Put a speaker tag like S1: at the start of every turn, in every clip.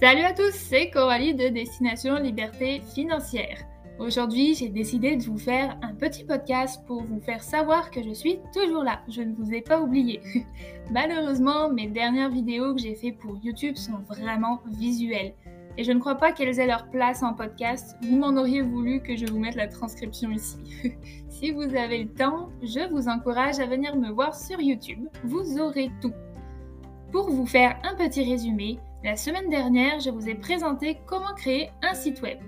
S1: Salut à tous, c'est Coralie de Destination Liberté Financière. Aujourd'hui, j'ai décidé de vous faire un petit podcast pour vous faire savoir que je suis toujours là. Je ne vous ai pas oublié. Malheureusement, mes dernières vidéos que j'ai faites pour YouTube sont vraiment visuelles. Et je ne crois pas qu'elles aient leur place en podcast. Vous m'en auriez voulu que je vous mette la transcription ici. si vous avez le temps, je vous encourage à venir me voir sur YouTube. Vous aurez tout. Pour vous faire un petit résumé, la semaine dernière, je vous ai présenté comment créer un site web.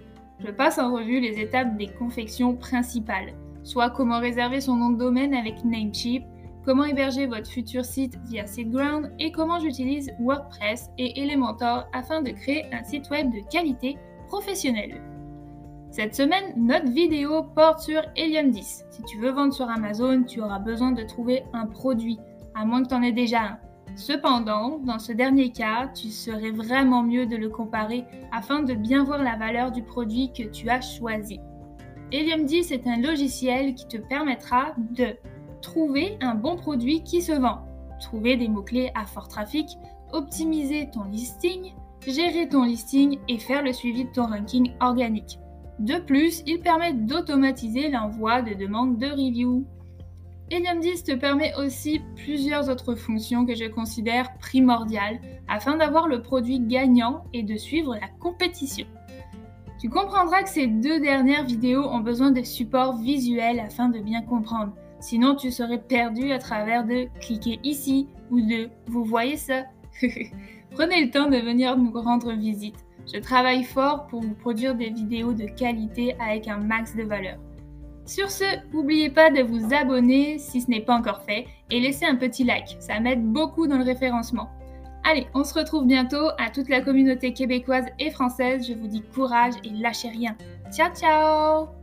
S1: Je passe en revue les étapes des confections principales, soit comment réserver son nom de domaine avec Namecheap, comment héberger votre futur site via SiteGround et comment j'utilise WordPress et Elementor afin de créer un site web de qualité professionnelle. Cette semaine, notre vidéo porte sur Helium 10. Si tu veux vendre sur Amazon, tu auras besoin de trouver un produit, à moins que tu en aies déjà un. Cependant, dans ce dernier cas, tu serais vraiment mieux de le comparer afin de bien voir la valeur du produit que tu as choisi. Helium 10 est un logiciel qui te permettra de trouver un bon produit qui se vend, trouver des mots-clés à fort trafic, optimiser ton listing, gérer ton listing et faire le suivi de ton ranking organique. De plus, il permet d'automatiser l'envoi de demandes de review. Helium 10 te permet aussi plusieurs autres fonctions que je considère primordiales afin d'avoir le produit gagnant et de suivre la compétition. Tu comprendras que ces deux dernières vidéos ont besoin de support visuel afin de bien comprendre. Sinon, tu serais perdu à travers de cliquer ici ou de vous voyez ça. Prenez le temps de venir nous rendre visite. Je travaille fort pour vous produire des vidéos de qualité avec un max de valeur. Sur ce, n'oubliez pas de vous abonner si ce n'est pas encore fait et laisser un petit like, ça m'aide beaucoup dans le référencement. Allez, on se retrouve bientôt à toute la communauté québécoise et française, je vous dis courage et lâchez rien. Ciao ciao